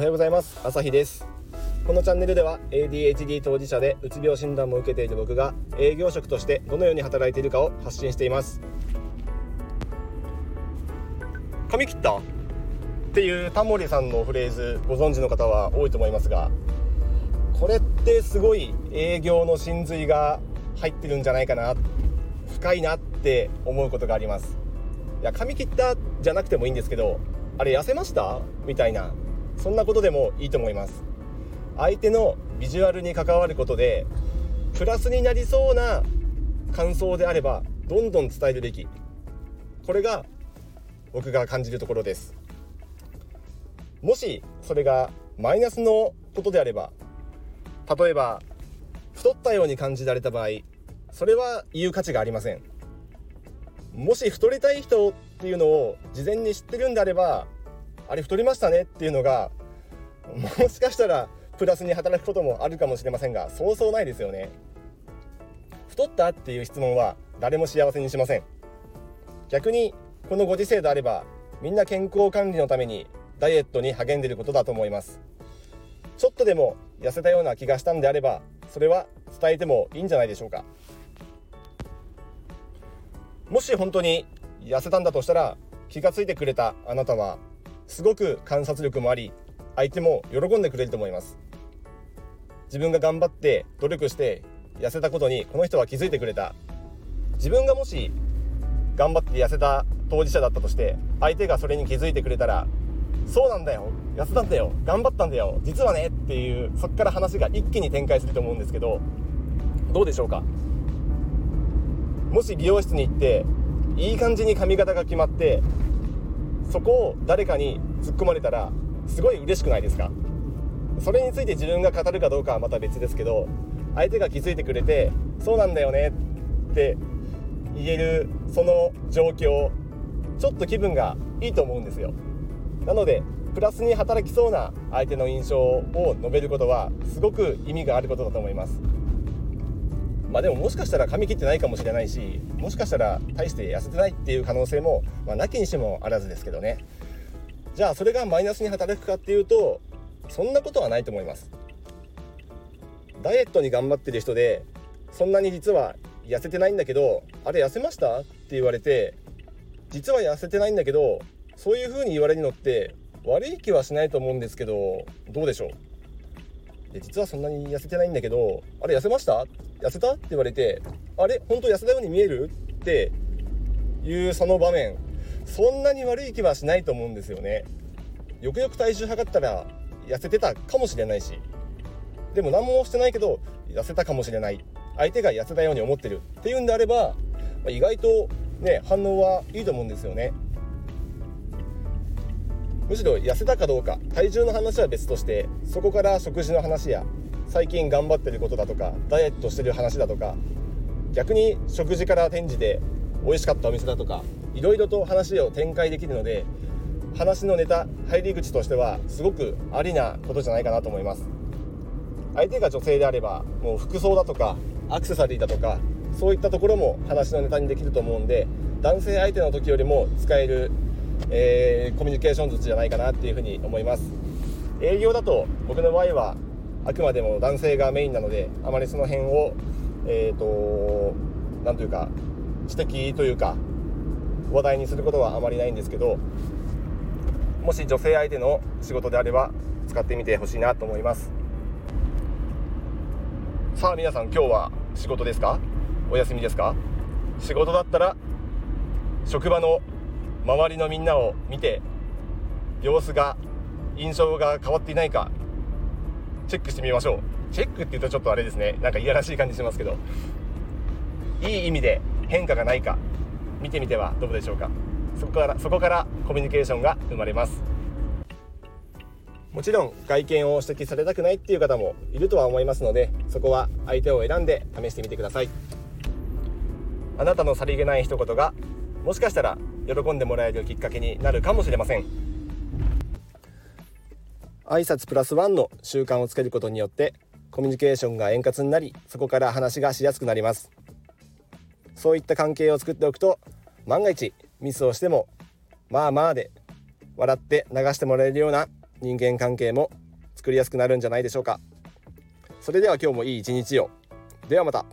はようございます。朝日です。このチャンネルでは ADHD 当事者でうつ病診断も受けている僕が営業職としてどのように働いているかを発信しています。髪切った？っていうタモリさんのフレーズご存知の方は多いと思いますがこれってすごい営業の真髄が入ってるんじゃないかな深いなって思うことがあります。いや髪切ったじゃなくてもいいんですけどあれ痩せました？みたいなそんなことでもいいと思います。相手のビジュアルに関わることでプラスになりそうな感想であればどんどん伝えるべき。これが僕が感じるところです。もしそれがマイナスのことであれば例えば太ったように感じられた場合それは言う価値がありません。もし太りたい人っていうのを事前に知ってるんであればあれ太りましたねっていうのがもしかしたらプラスに働くこともあるかもしれませんがそうそうないですよね。太ったっていう質問は誰も幸せにしません。逆にこのご時世であればみんな健康管理のためにダイエットに励んでいることだと思います。ちょっとでも痩せたような気がしたんであればそれは伝えてもいいんじゃないでしょうか。もし本当に痩せたんだとしたら気が付いてくれたあなたはすごく観察力もあり相手も喜んでくれると思います。自分が頑張って努力して痩せたことにこの人は気づいてくれた。自分がもし頑張って痩せた当事者だったとして相手がそれに気づいてくれたらそうなんだよ痩せたんだよ頑張ったんだよ実はねっていうそっから話が一気に展開すると思うんですけどどうでしょうか？もし美容室に行っていい感じに髪型が決まってそこを誰かに突っ込まれたらすごい嬉しくないですか？それについて自分が語るかどうかはまた別ですけど相手が気づいてくれてそうなんだよねって言えるその状況ちょっと気分がいいと思うんですよ。なのでプラスに働きそうな相手の印象を述べることはすごく意味があることだと思います。まあでももしかしたら髪切ってないかもしれないしもしかしたら大して痩せてないっていう可能性も、まあ、なきにしもあらずですけどね。じゃあそれがマイナスに働くかっていうとそんなことはないと思います。ダイエットに頑張ってる人でそんなに実は痩せてないんだけどあれ痩せましたって言われて実は痩せてないんだけどそういう風に言われるのって悪い気はしないと思うんですけどどうでしょう？で実はそんなに痩せてないんだけどあれ痩せました？痩せた？って言われてあれ？本当痩せたように見える？っていうその場面。そんなに悪い気はしないと思うんですよね。よくよく体重測ったら痩せてたかもしれないし。でも何もしてないけど痩せたかもしれない。相手が痩せたように思ってるっていうんであれば意外とね反応はいいと思うんですよね。むしろ痩せたかどうか体重の話は別としてそこから食事の話や最近頑張ってることだとかダイエットしてる話だとか逆に食事から転じて美味しかったお店だとかいろいろと話を展開できるので話のネタ入り口としてはすごくありなことじゃないかなと思います。相手が女性であればもう服装だとかアクセサリーだとかそういったところも話のネタにできると思うんで男性相手の時よりも使えるえー、コミュニケーション術じゃないかなっていうふうに思います。営業だと僕の場合はあくまでも男性がメインなのであまりその辺をえっ、ー、と何というか指摘というか話題にすることはあまりないんですけどもし女性相手の仕事であれば使ってみてほしいなと思います。さあ皆さん今日は仕事ですか？お休みですか？仕事だったら職場の周りのみんなを見て様子が印象が変わっていないかチェックしてみましょう。チェックって言うとちょっとあれですね。なんかいやらしい感じしますけど。いい意味で変化がないか見てみてはどうでしょうか。そこからそこからコミュニケーションが生まれます。もちろん外見を指摘されたくないっていう方もいるとは思いますのでそこは相手を選んで試してみてください。あなたのさりげない一言がもしかしたら喜んでもらえるきっかけになるかもしれません。挨拶プラスワンの習慣をつけることによってコミュニケーションが円滑になりそこから話がしやすくなります。そういった関係を作っておくと万が一ミスをしてもまあまあで笑って流してもらえるような人間関係も作りやすくなるんじゃないでしょうか。それでは今日もいい一日を。ではまた。